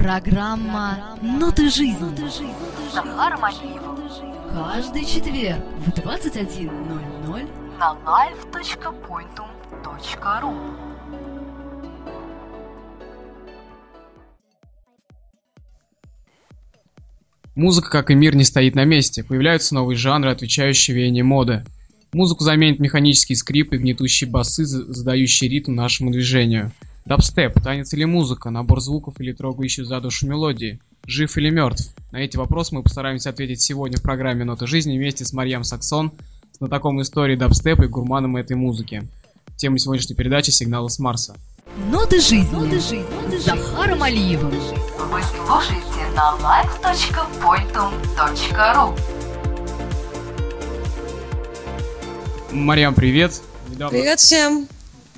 Программа «Ноты жизни». Захар Малиев Каждый четверг в 21.00 на live.pointum.ru Музыка, как и мир, не стоит на месте. Появляются новые жанры, отвечающие веянию моды. Музыку заменят механические скрипы и гнетущие басы, за- задающие ритм нашему движению. Дабстеп, танец или музыка, набор звуков или трогающие за душу мелодии. Жив или мертв? На эти вопросы мы постараемся ответить сегодня в программе «Ноты жизни» вместе с Марьям Саксон, знатоком истории дабстепа и гурманом этой музыки. Тема сегодняшней передачи «Сигналы с Марса». «Ноты жизни» с Захаром Алиевым. Вы слушаете на live.pointum.ru Марьям, привет! Недавно, Привет всем!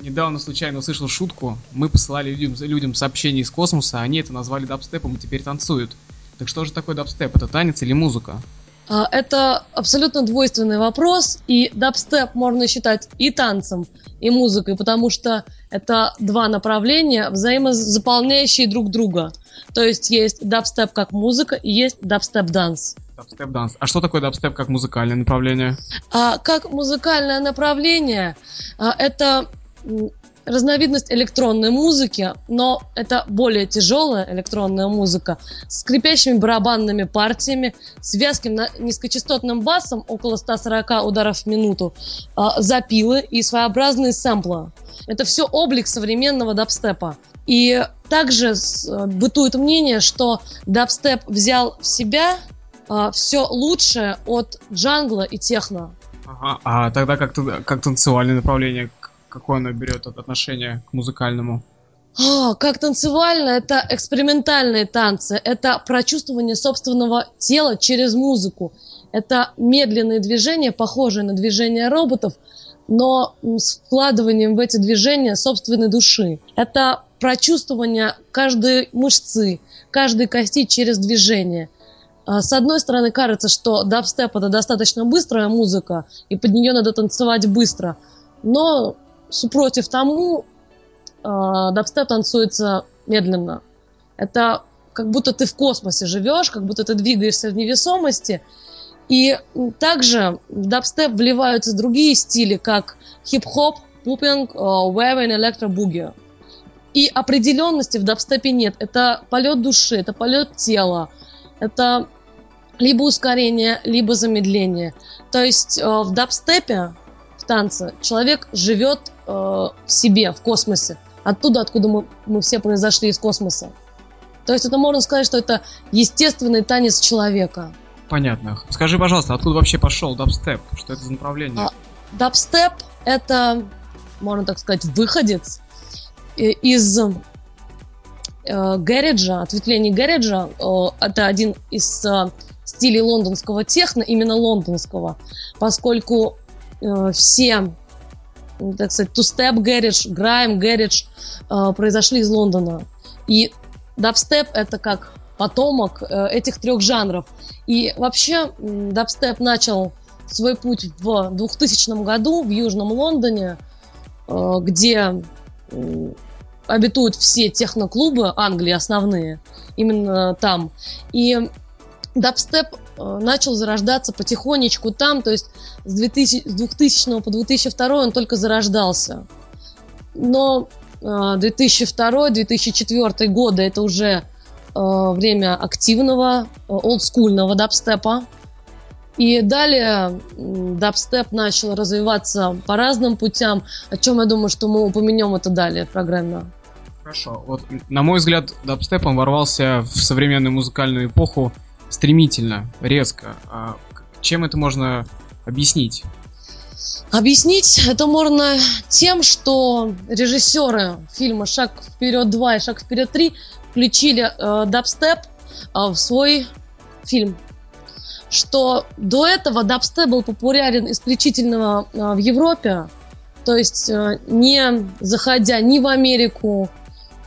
Недавно случайно услышал шутку. Мы посылали людям, людям сообщения из космоса, они это назвали дабстепом и теперь танцуют. Так что же такое дабстеп? Это танец или музыка? А, Это абсолютно двойственный вопрос, и дабстеп можно считать и танцем, и музыкой, потому что это два направления, взаимозаполняющие друг друга. То есть есть дабстеп как музыка и есть дабстеп-dance. Дабстеп данс. А что такое дабстеп как музыкальное направление? А как музыкальное направление, а, это разновидность электронной музыки, но это более тяжелая электронная музыка с скрипящими барабанными партиями, с вязким низкочастотным басом около 140 ударов в минуту, а, запилы и своеобразные сэмплы. Это все облик современного дабстепа. И также э, бытует мнение, что дабстеп взял в себя все лучшее от джангла и техно. Ага. А тогда как, как танцевальное направление, какое оно берет от- отношение к музыкальному? А, как танцевально, это экспериментальные танцы, это прочувствование собственного тела через музыку. Это медленные движения, похожие на движения роботов, но с вкладыванием в эти движения собственной души. Это прочувствование каждой мышцы, каждой кости через движение. А, С одной стороны, кажется, что дабстеп это достаточно быстрая музыка, и под нее надо танцевать быстро. Но супротив тому, а, дабстеп танцуется медленно. Это как будто ты в космосе живешь, как будто ты двигаешься в невесомости. И также в дабстеп вливаются другие стили, как хип-хоп, пупинг, вэвин, электробуги. И определенности в дабстепе нет. Это полет души, это полет тела, это либо ускорение, либо замедление. То есть э, в дабстепе, в танце, человек живет э, в себе, в космосе. Оттуда, откуда мы, мы все произошли из космоса. То есть это можно сказать, что это естественный танец человека. Понятно. Скажи, пожалуйста, откуда вообще пошел дабстеп? Что это за направление? А, Дабстеп — это, можно так сказать, выходец э, из э, гэриджа, ответвлений гэриджа. Э, Это один из э, стилей лондонского техно, именно лондонского, поскольку э, все, м, так сказать, тустеп гэридж, грайм гэридж э, произошли из Лондона. И дабстеп — это как потомок э, этих трех жанров. И вообще дабстеп начал свой путь в 2000 году в Южном Лондоне, э, где м, обитают все техноклубы Англии основные, именно там. И дабстеп э, начал зарождаться потихонечку там, то есть с 2000, с 2000 по 2002 он только зарождался. Но э, 2002-2004 годы это уже э, время активного, э, олдскульного дабстепа. И далее дабстеп начал развиваться по разным путям, о чем я думаю, что мы упомянем это далее в программе. Хорошо. Вот, на мой взгляд, дабстеп он ворвался в современную музыкальную эпоху стремительно, резко. А чем это можно объяснить? Объяснить это можно тем, что режиссеры фильма «Шаг вперед 2» и «Шаг вперед 3» включили э, дабстеп э, в свой фильм. Что до этого дабстеп был популярен исключительно э, в Европе, то есть э, не заходя ни в Америку,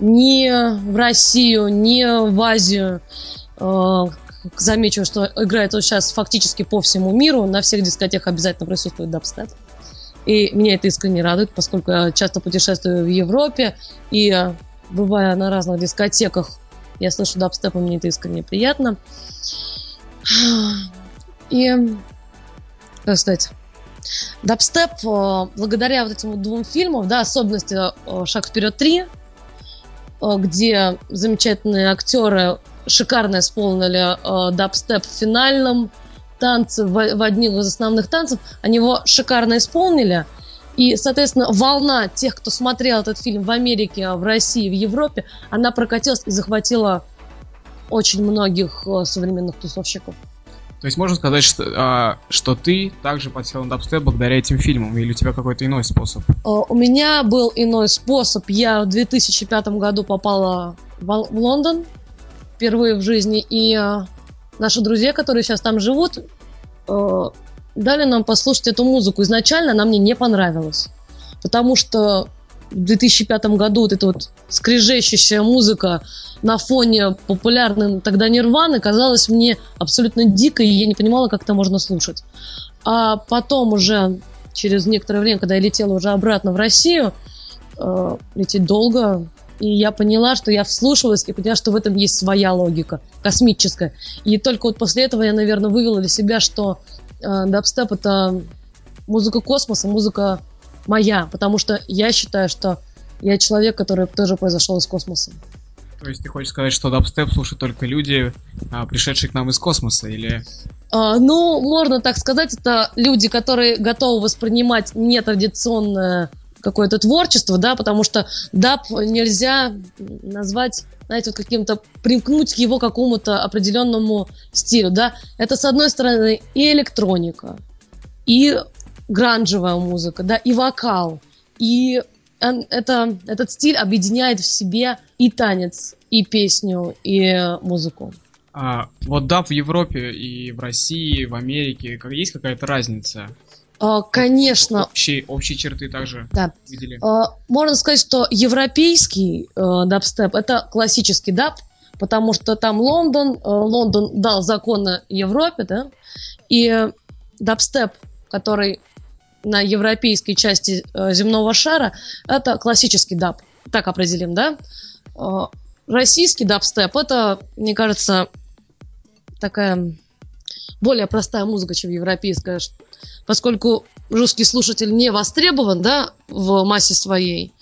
ни в Россию, ни в Азию. Э, Замечу, что играет он сейчас фактически по всему миру, на всех дискотеках обязательно присутствует дабстеп. И меня это искренне радует, поскольку я часто путешествую в Европе и э, бывая на разных дискотеках Я слышу дабстеп, и мне это искренне приятно. И, как сказать, дабстеп, э, благодаря вот этим двум фильмам, да, особенности э, «Шаг вперед 3», э, где замечательные актеры шикарно исполнили дабстеп в финальном танце, в, в одних из основных танцев, они его шикарно исполнили. И, соответственно, волна тех, кто смотрел этот фильм в Америке, в России, в Европе, она прокатилась и захватила очень многих современных тусовщиков. То есть можно сказать, что, а, что ты также подсел на дабстеп благодаря этим фильмам, или у тебя какой-то иной способ? У меня был иной способ. Я в 2005 году попала в Лондон впервые в жизни, и а, наши друзья, которые сейчас там живут, а, дали нам послушать эту музыку. Изначально она мне не понравилась, потому что в 2005 году вот эта вот скрежещущая музыка на фоне популярной тогда Нирваны казалась мне абсолютно дикой, и я не понимала, как это можно слушать. А потом уже, через некоторое время, когда я летела уже обратно в Россию, э, лететь долго, и я поняла, что я вслушалась и поняла, что в этом есть своя логика, космическая. И только вот после этого я, наверное, вывела для себя, что э, дабстеп это музыка космоса, музыка моя, потому что я считаю, что я человек, который тоже произошел из космоса. То есть ты хочешь сказать, что дабстеп слушают только люди, а, пришедшие к нам из космоса, или... А, ну, можно так сказать, это люди, которые готовы воспринимать нетрадиционное какое-то творчество, да, потому что даб нельзя назвать, знаете, вот каким-то, примкнуть к его какому-то определенному стилю, да. Это, с одной стороны, и электроника, и гранжевая музыка, да, и вокал, и это, этот стиль объединяет в себе и танец, и песню, и музыку. А, вот даб в Европе и в России, в Америке, есть какая-то разница? А, конечно. Общие, общие черты также да. видели? А, можно сказать, что европейский э, дабстеп это классический даб, потому что там Лондон, э, Лондон дал законы Европе, да, и дабстеп, который на европейской части э, земного шара, это классический даб. Так определим, да? Российский дабстеп это, мне кажется, такая более простая музыка, чем европейская, поскольку русский слушатель не востребован, да, в массе своей,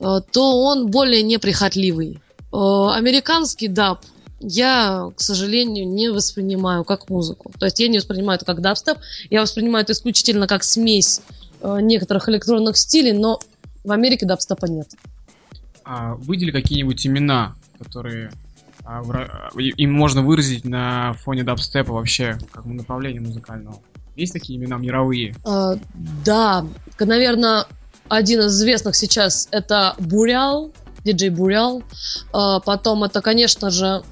э, то он более неприхотливый. Американский даб я, к сожалению, не воспринимаю как музыку. То есть я не воспринимаю это как дабстеп, я воспринимаю это исключительно как смесь э, некоторых электронных стилей, но в Америке дабстепа нет. А выдели какие-нибудь имена, которые а, им можно выразить на фоне дабстепа вообще, как направление музыкального? Есть такие имена мировые? А, да, наверное, один из известных сейчас это Бурял, диджей Бурял. А, потом это, конечно же,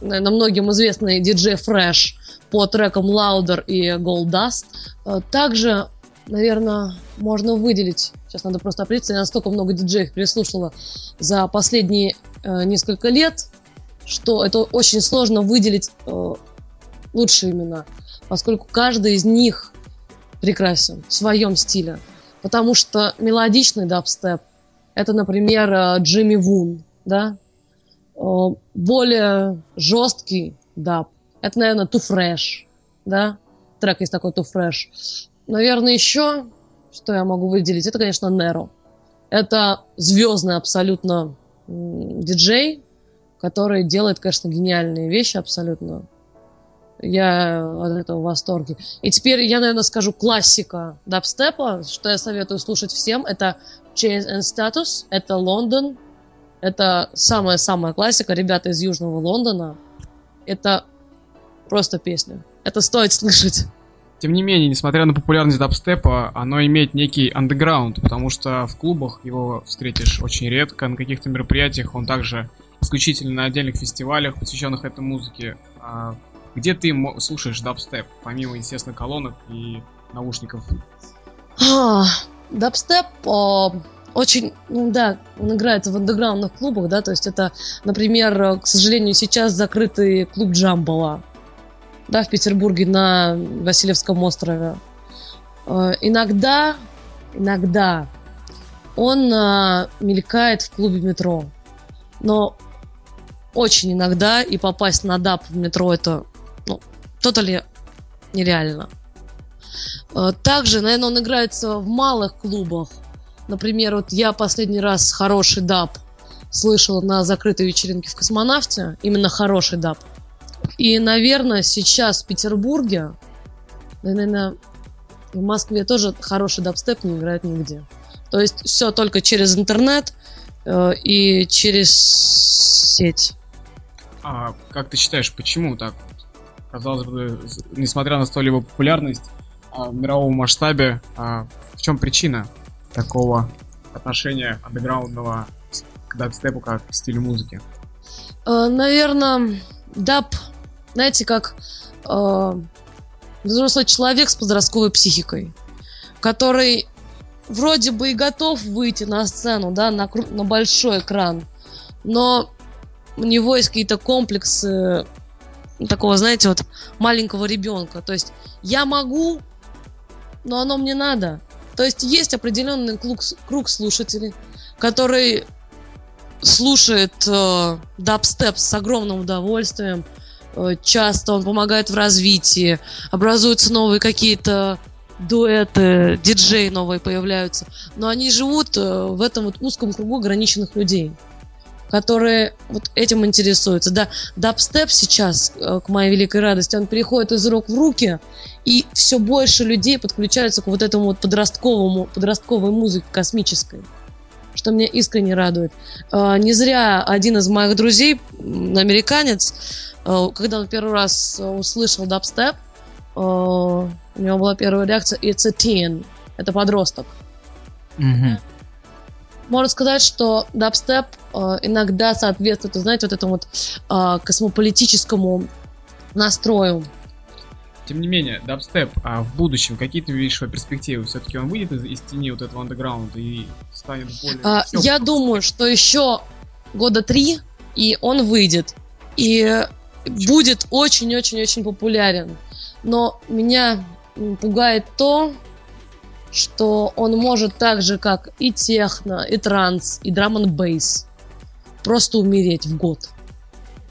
наверное, многим известный диджей Fresh по трекам Louder и Gold Dust. Э, также, наверное, можно выделить, сейчас надо просто определиться, я настолько много диджеев переслушала за последние э, несколько лет, что это очень сложно выделить э, лучшие имена, поскольку каждый из них прекрасен в своем стиле. Потому что мелодичный дабстеп – это, например, э, Джимми Вун, да, Э, более жесткий даб. Это, наверное, Too Fresh, да? Трек есть такой Too Fresh. Наверное, еще, что я могу выделить, это, конечно, Nero. Это звездный абсолютно диджей, который делает, конечно, гениальные вещи абсолютно. Я от этого в восторге. И теперь я, наверное, скажу классика дабстепа, что я советую слушать всем. Это Change and Status, это Лондон, это самая-самая классика, ребята из Южного Лондона. Это просто песня. Это стоит слышать. Тем не менее, несмотря на популярность дабстепа, оно имеет некий андеграунд, потому что в клубах его встретишь очень редко, на каких-то мероприятиях он также исключительно на отдельных фестивалях, посвященных этой музыке. А где ты слушаешь дабстеп, помимо, естественно, колонок и наушников? А, дабстеп очень, ну да, он играет в андеграундных клубах, да, то есть это, например, к сожалению, сейчас закрытый клуб Джамбала, да, в Петербурге на Васильевском острове. Э, иногда, иногда он а, мелькает в клубе метро, но очень иногда, и попасть на даб в метро это, totally нереально. Э, Также, наверное, он играется в малых клубах. Например, вот я последний раз хороший даб слышала на закрытой вечеринке в космонавте. Именно хороший даб. И, наверное, сейчас в Петербурге, наверное, в Москве тоже хороший дабстеп не играет нигде. То есть все только через интернет э, и через сеть. А как ты считаешь, почему так? Казалось бы, несмотря на столь его популярность а, в мировом масштабе, а, в чем причина такого отношения андеграундного к дабстепу как к стилю музыки? наверное, даб, знаете, как э, взрослый человек с подростковой психикой, который вроде бы и готов выйти на сцену, да, на, на большой экран, но у него есть какие-то комплексы такого, знаете, вот маленького ребенка. То есть я могу, но оно мне надо. То есть есть определенный круг, круг слушателей, который слушает э, дабстеп с огромным удовольствием. Э, часто он помогает в развитии, образуются новые какие-то дуэты, диджеи новые появляются. Но они живут э, в этом вот узком кругу ограниченных людей, которые вот этим интересуются. Да, дабстеп сейчас, э, к моей великой радости, он переходит из рук в руки, и все больше людей подключаются к вот этому вот подростковому, подростковой музыке космической что меня искренне радует. Э, Не зря один из моих друзей, американец, э, когда он первый раз э, услышал дабстеп, у него была первая реакция «It's a teen». Это подросток. Можно сказать, что дабстеп э, иногда соответствует, знаете, вот этому вот э, космополитическому настрою. Тем не менее, дабстеп, а в будущем какие ты видишь его перспективы? Все-таки он выйдет из, из тени вот этого андеграунда и станет более... А, я думаю, что еще года три, и он выйдет. И будет очень-очень-очень популярен. Но меня пугает то, что он может так же, как и техно, и транс, и драм н бейс, просто умереть в год.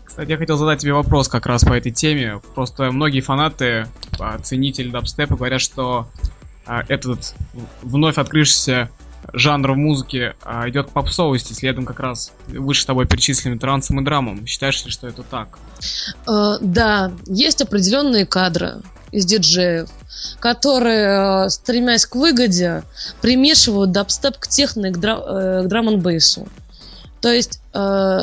Кстати, я хотел задать тебе вопрос как раз по этой теме. Просто многие фанаты, а, ценители дабстепа говорят, что а, этот вновь открывшийся жанр в музыке а, идет к попсовости, следом как раз выше тобой перечисленным трансом и драмом. Считаешь ли, что это так? Э, да, есть определенные кадры из диджеев, которые, э, стремясь к выгоде, примешивают дабстеп к техно и к, дра- э, к драм бейсу. То есть э,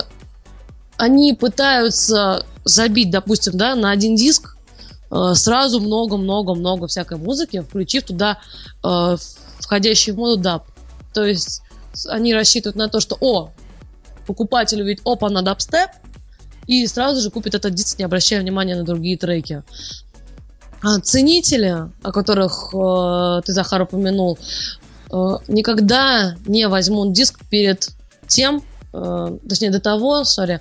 они пытаются забить, допустим, да, на один диск э, сразу много-много-много всякой музыки, включив туда э, входящий в моду даб. То есть они рассчитывают на то, что, о, покупатель увидит, опа, на дабстеп, и сразу же купит этот диск, не обращая внимания на другие треки. А ценители, о которых э, ты, Захар, упомянул, э, никогда не возьмут диск перед тем, э, точнее, до того, сори,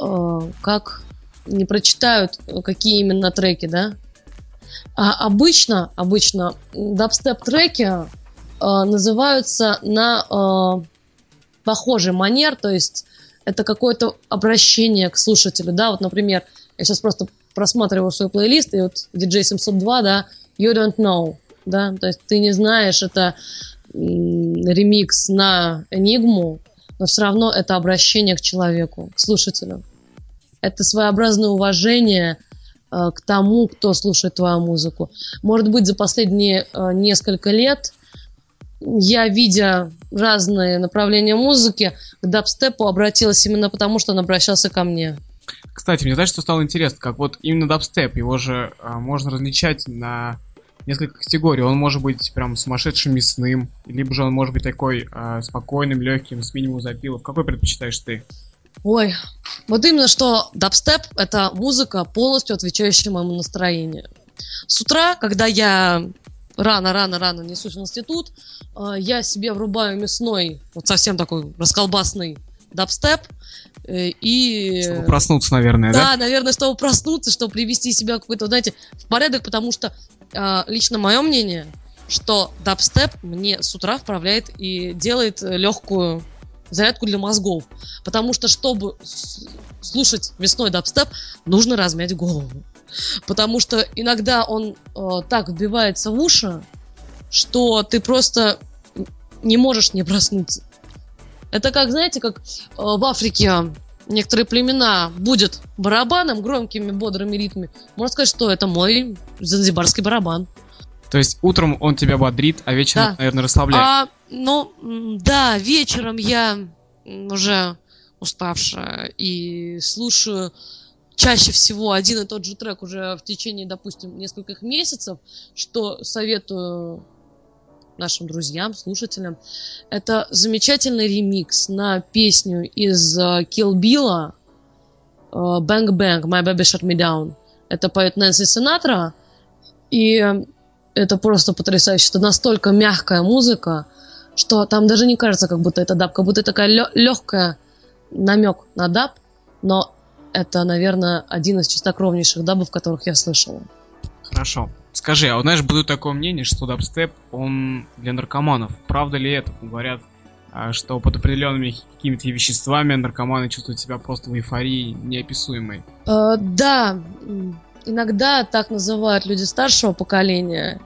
э, как не прочитают, э, какие именно треки, да? А обычно, обычно дабстеп-треки э, называются на э, похожий манер, то есть это какое-то обращение к слушателю, да, вот, например, я сейчас просто просматриваю свой плейлист, и вот DJ 702, да, You Don't Know, да, то есть ты не знаешь, это ремикс на Энигму, но все равно это обращение к человеку, к слушателю. Это своеобразное уважение э, к тому, кто слушает твою музыку. Может быть, за последние э, несколько лет я, видя разные направления музыки, к дабстепу обратилась именно потому, что он обращался ко мне. Кстати, мне знаешь, что стало интересно, как вот именно дабстеп, его же а, можно различать на несколько категорий. Он может быть прям сумасшедшим мясным, либо же он может быть такой а, спокойным, легким, с минимум запилов. Какой предпочитаешь ты? Ой, вот именно что дабстеп — это музыка, полностью отвечающая моему настроению. С утра, когда я рано-рано-рано несусь в институт, э, я себе врубаю мясной, вот совсем такой расколбасный дабстеп, э, и... Чтобы проснуться, наверное, да? Да, наверное, чтобы проснуться, чтобы привести себя какой-то, знаете, в порядок, потому что э, лично мое мнение, что дабстеп мне с утра вправляет и делает легкую зарядку для мозгов. Потому что, чтобы слушать весной дабстеп, нужно размять голову. Потому что иногда он э, так вбивается в уши, что ты просто не можешь не проснуться. Это как, знаете, как э, в Африке некоторые племена будет барабаном, громкими, бодрыми ритмами. Можно сказать, что это мой занзибарский барабан. То есть утром он тебя бодрит, а вечером, да. наверное, расслабляет. А, ну, да, вечером я уже уставшая и слушаю чаще всего один и тот же трек уже в течение, допустим, нескольких месяцев, что советую нашим друзьям, слушателям. Это замечательный ремикс на песню из uh, Kill Bill uh, Bang Bang, My Baby Shut Me Down. Это поет Нэнси Синатра, и это просто потрясающе. Это настолько мягкая музыка, что там даже не кажется, как будто это даб, как будто такая легкая намек на даб, но это, наверное, один из чистокровнейших дабов, которых я слышала. Хорошо. Скажи, а вот знаешь, было такое мнение, что дабстеп, он для наркоманов. Правда ли это? Говорят, а, что под определенными какими-то веществами наркоманы чувствуют себя просто в эйфории неописуемой. Э, да, иногда так называют люди старшего поколения.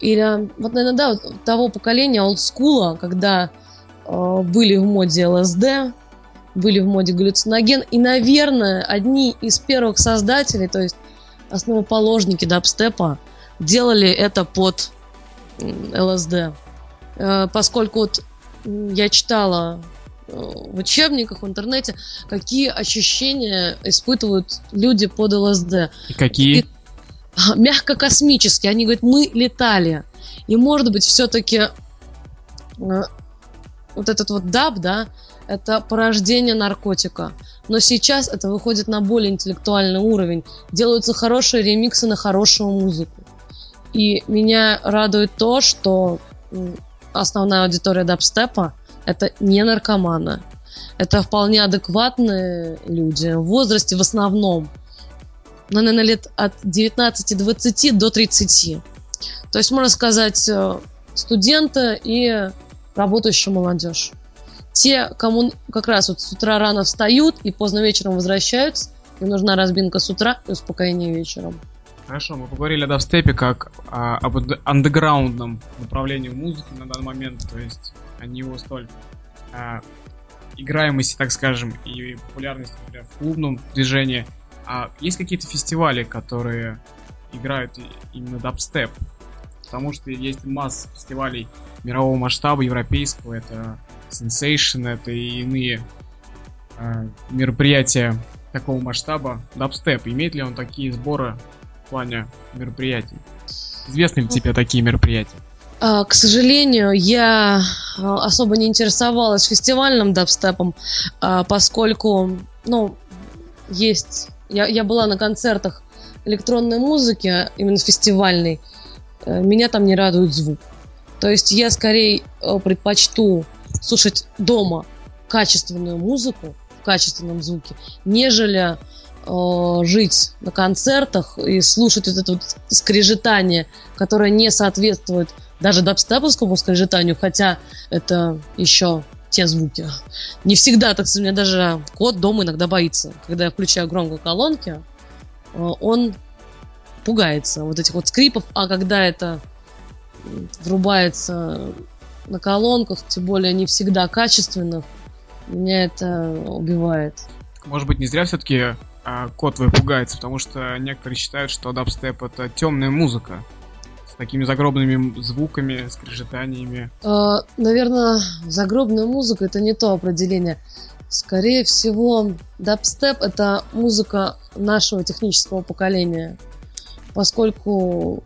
Или, вот, наверное, да, вот, того поколения олдскула, когда э, были в моде ЛСД, были в моде галлюциноген. И, наверное, одни из первых создателей, то есть основоположники дабстепа, делали это под ЛСД. Э, поскольку вот я читала э, в учебниках, в интернете, какие ощущения испытывают люди под ЛСД. И какие? Мягко космические. Они говорят, мы летали. И может быть все-таки э, вот этот вот даб, да, это порождение наркотика. Но сейчас это выходит на более интеллектуальный уровень. Делаются хорошие ремиксы на хорошую музыку. И меня радует то, что основная аудитория дабстепа это не наркоманы. Это вполне адекватные люди в возрасте в основном. Ну, наверное, лет от 19-20 до 30. То есть, можно сказать, э, студенты и работающая молодежь те, кому как раз вот с утра рано встают и поздно вечером возвращаются, им нужна разбинка с утра и успокоение вечером. Хорошо, мы поговорили о дабстепе как а, об андеграундном направлении музыки на данный момент, то есть о него столь а, играемости, так скажем, и популярности например, в клубном движении. А есть какие-то фестивали, которые играют именно дабстеп? Потому что есть масса фестивалей мирового масштаба, европейского, это Sensation, это и иные э, мероприятия такого масштаба. Дабстеп, имеет ли он такие сборы в плане мероприятий? Известны ли тебе такие мероприятия? А, к сожалению, я а, особо не интересовалась фестивальным дабстепом, поскольку, ну, есть... Я, я была на концертах электронной музыки, именно фестивальной. Э, меня там не радует звук. То есть я скорее э, предпочту слушать дома качественную музыку в качественном звуке, нежели э, жить на концертах и слушать вот это вот скрежетание, которое не соответствует даже дабстеповскому скрежетанию, хотя это еще те звуки. Не всегда, так сказать, у меня даже кот дома иногда боится. Когда я включаю громко колонки, э, он пугается вот этих вот скрипов, а когда это врубается на колонках, тем более не всегда качественных, меня это убивает. Может быть, не зря все-таки а, кот твой пугается, потому что некоторые считают, что дабстеп это темная музыка с такими загробными звуками, скрежетаниями. Э, наверное, загробная музыка это не то определение. Скорее всего, дабстеп это музыка нашего технического поколения, поскольку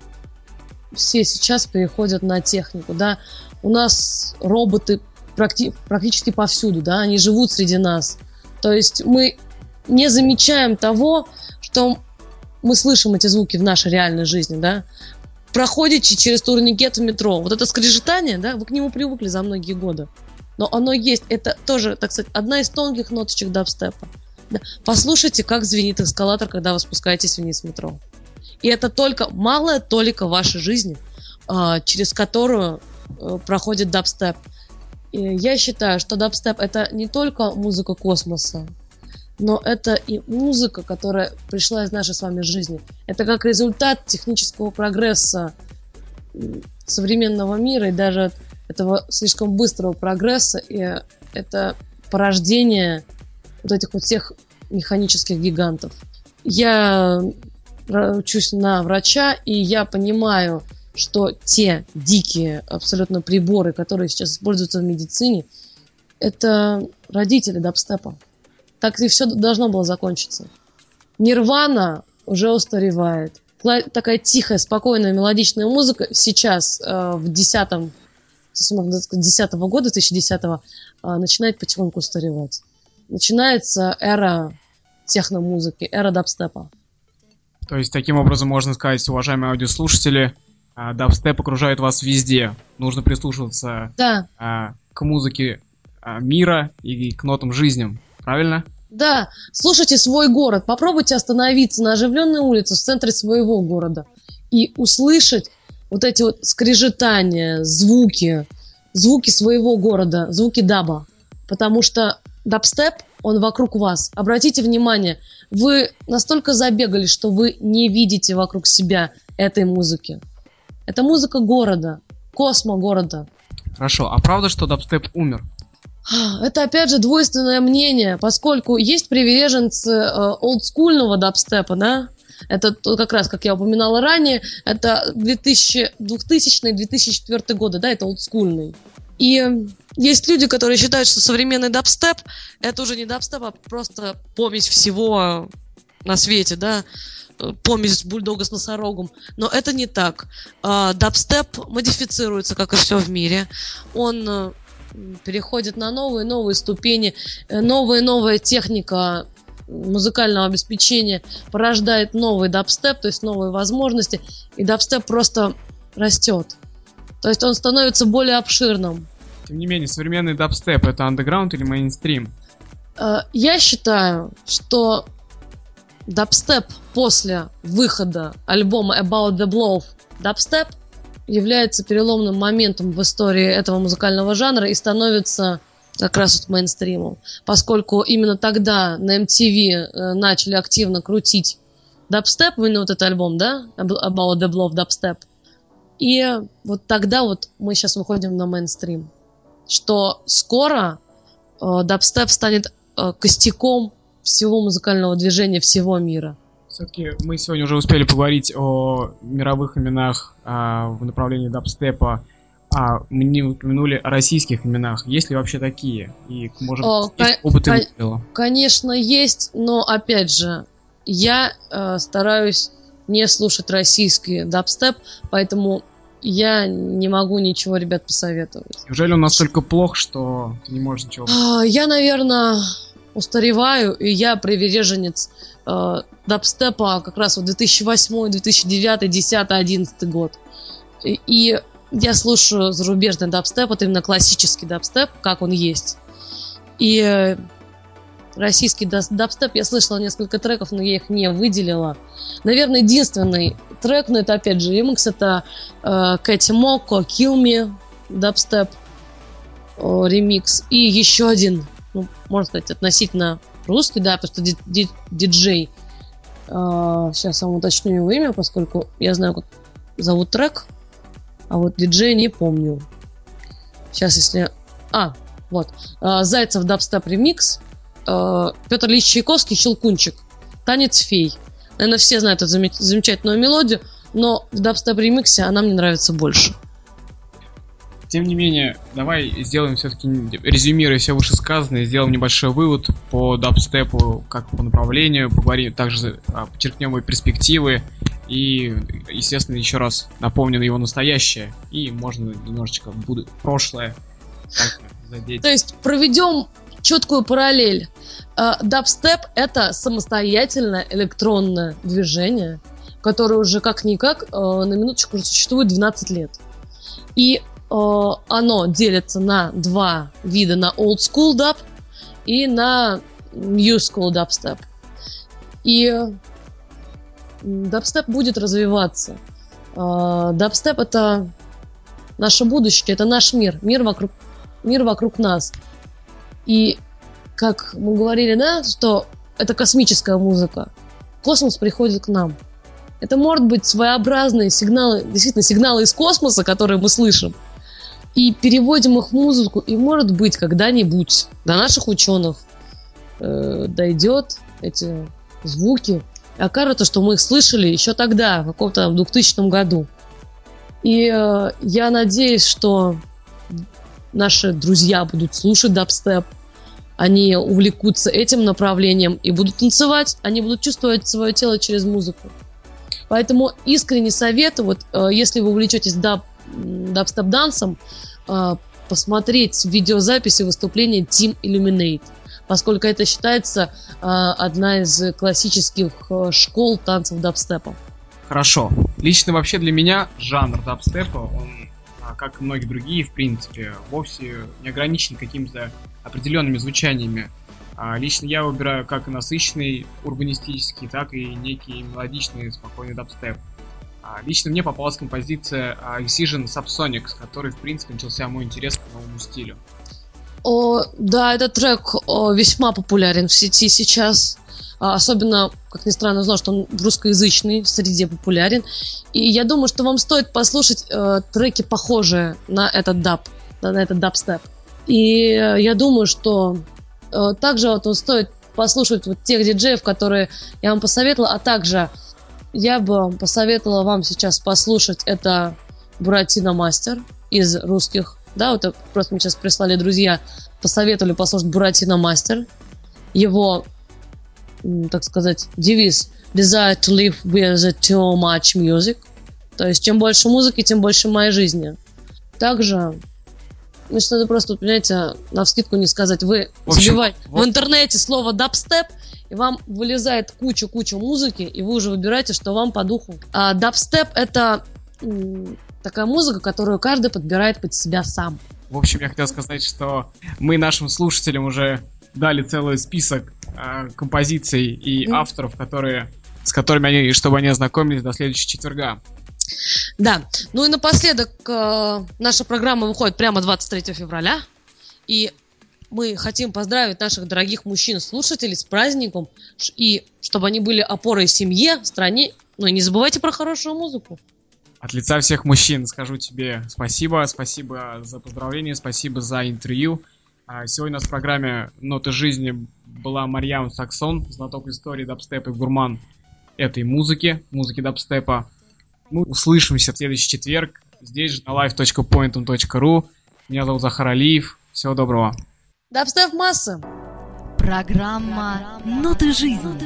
все сейчас переходят на технику, да. У нас роботы практи- практически повсюду, да, они живут среди нас. То есть мы не замечаем того, что мы слышим эти звуки в нашей реальной жизни, да. Проходите через турникет в метро, вот это скрежетание, да, вы к нему привыкли за многие годы. Но оно есть, это тоже, так сказать, одна из тонких ноточек дабстепа. Да. Послушайте, как звенит эскалатор, когда вы спускаетесь вниз в метро. И это только малая толика вашей жизни, а, через которую проходит дабстеп. Я считаю, что дабстеп это не только музыка космоса, но это и музыка, которая пришла из нашей с вами жизни. Это как результат технического прогресса современного мира и даже этого слишком быстрого прогресса. И это порождение вот этих вот всех механических гигантов. Я учусь на врача, и я понимаю, что те дикие абсолютно приборы, которые сейчас используются в медицине, это родители дабстепа. Так и все должно было закончиться. Нирвана уже устаревает. Такая тихая, спокойная, мелодичная музыка сейчас, э, в десятом, десятого года, 2010-го, э, начинает потихоньку устаревать. Начинается эра техномузыки, эра дабстепа. То есть, таким образом, можно сказать, уважаемые аудиослушатели, а, дабстеп окружает вас везде. Нужно прислушиваться да. а, к музыке а, мира и к нотам жизням. Правильно? Да, слушайте свой город. Попробуйте остановиться на оживленной улице в центре своего города и услышать вот эти вот скрежетания, звуки, звуки своего города, звуки даба. Потому что дабстеп, он вокруг вас. Обратите внимание, вы настолько забегали, что вы не видите вокруг себя этой музыки. Это музыка города, космо города. Хорошо, а правда, что дабстеп умер? Это опять же двойственное мнение, поскольку есть приверженцы э, олдскульного дабстепа, да? Это как раз, как я упоминала ранее, это 2000-2004 годы, да, это олдскульный. И есть люди, которые считают, что современный дабстеп это уже не дабстеп, а просто помесь всего на свете, да, помесь бульдога с носорогом. Но это не так. А, дабстеп модифицируется, как и все в мире. Он э, переходит на новые новые ступени, э, новая новая техника музыкального обеспечения порождает новый дабстеп, то есть новые возможности, и дабстеп просто растет. То есть он становится более обширным. Тем не менее, современный дабстеп это андеграунд или мейнстрим? Э, я считаю, что дабстеп после выхода альбома About the Blow. Dubstep является переломным моментом в истории этого музыкального жанра и становится как раз вот мейнстримом, поскольку именно тогда на MTV э, начали активно крутить дабстеп, именно вот этот альбом, да, About the Blow Dubstep, и вот тогда вот мы сейчас выходим на мейнстрим, что скоро э, дабстеп станет э, костяком всего музыкального движения всего мира. Все-таки мы сегодня уже успели поговорить о мировых именах а, в направлении дабстепа, а мы не упомянули о российских именах. Есть ли вообще такие? И, может, о, есть опыт выстрела? Конечно, есть, но опять же, я э, стараюсь не слушать российский дабстеп, поэтому я не могу ничего, ребят, посоветовать. Неужели он настолько плох, что ты не можешь ничего? А, я, наверное, устареваю, и я приверженец э, дабстепа как раз вот 2008, 2009, 2010, 2011 год. И, и я слушаю зарубежный дабстеп, вот именно классический дабстеп, как он есть. И э, российский дабстеп, я слышала несколько треков, но я их не выделила. Наверное, единственный трек, но это опять же Remix, это э, Кэти Моко, Kill Me, дабстеп, ремикс. И еще один ну, можно сказать, относительно русский, да, потому что ди- диджей, э, сейчас я вам уточню его имя, поскольку я знаю, как зовут трек, а вот диджей не помню. Сейчас, если... А, вот. Э, Зайцев Дабстеп Ремикс, э, Петр Ильич Чайковский, Щелкунчик, Танец фей. Наверное, все знают эту замечательную мелодию, но в дабстеп ремиксе она мне нравится больше. Тем не менее, давай сделаем все-таки, резюмируя все вышесказанное, сделаем небольшой вывод по дабстепу, как по направлению, поговорим, также а, подчеркнем его перспективы и, естественно, еще раз напомним его настоящее и можно немножечко в прошлое задеть. То есть проведем четкую параллель. А, дабстеп — это самостоятельное электронное движение, которое уже как-никак а, на минуточку существует 12 лет. И оно делится на два вида, на old school dub и на new school dubstep. И дабстеп будет развиваться. Дабстеп это наше будущее, это наш мир, мир вокруг мир вокруг нас. И как мы говорили, да, что это космическая музыка. Космос приходит к нам. Это может быть своеобразные сигналы, действительно сигналы из космоса, которые мы слышим. И переводим их в музыку, и может быть когда-нибудь до наших ученых э, дойдет эти звуки, и окажется, что мы их слышали еще тогда, в каком-то 2000 году. И э, я надеюсь, что наши друзья будут слушать дабстеп, они увлекутся этим направлением и будут танцевать, они будут чувствовать свое тело через музыку. Поэтому искренне советую, вот э, если вы увлечетесь даб, дабстеп-dance ом, э, посмотреть видеозаписи выступления Team Illuminate, поскольку это считается э, одна из классических школ танцев дабстепа. Хорошо. Лично вообще для меня жанр дабстепа, он, а, как и многие другие, в принципе, вовсе не ограничен какими-то определенными звучаниями. А лично я выбираю как насыщенный урбанистический, так и некий мелодичный, спокойный дабстеп. А лично мне попалась композиция Excision Subsonic, с которой, в принципе, начался мой интерес к новому стилю. О, да, этот трек о, весьма популярен в сети сейчас. А, особенно, как ни странно, узнал, что он в русскоязычной среде популярен. И я думаю, что вам стоит послушать э, треки, похожие на этот даб, на этот дабстеп. И э, я думаю, что э, также вот стоит послушать вот тех диджеев, которые я вам посоветовала, а также я бы посоветовала вам сейчас послушать это Буратино Мастер из русских. Да, вот просто мне сейчас прислали друзья, посоветовали послушать Буратино Мастер. Его, так сказать, девиз Desire to live with too much music. То есть, чем больше музыки, тем больше моей жизни. Также Значит, надо просто, понимаете, на вскидку не сказать. Вы забиваете вот. в интернете слово дабстеп, и вам вылезает куча-куча музыки, и вы уже выбираете, что вам по духу. А дабстеп — это такая музыка, которую каждый подбирает под себя сам. В общем, я хотел сказать, что мы нашим слушателям уже дали целый список э, композиций и mm. авторов, которые, с которыми они, чтобы они ознакомились до следующего четверга. Да. Ну и напоследок, э, наша программа выходит прямо 23 февраля. И мы хотим поздравить наших дорогих мужчин-слушателей с праздником. И чтобы они были опорой семье, стране. Ну и не забывайте про хорошую музыку. От лица всех мужчин скажу тебе спасибо. Спасибо за поздравления, спасибо за интервью. А, сегодня у нас в программе «Ноты жизни» была Марьям Саксон, знаток истории дабстепа и гурман этой музыки, музыки дабстепа. Мы услышимся в следующий четверг здесь же на live.pointum.ru. Меня зовут Захар Алиев. Всего доброго. Дабстеп масса. Программа «Ноты жизни».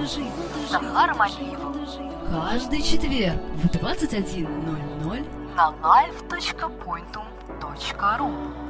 Захаром Алиевым. Каждый четверг в 21.00 на live.pointum.ru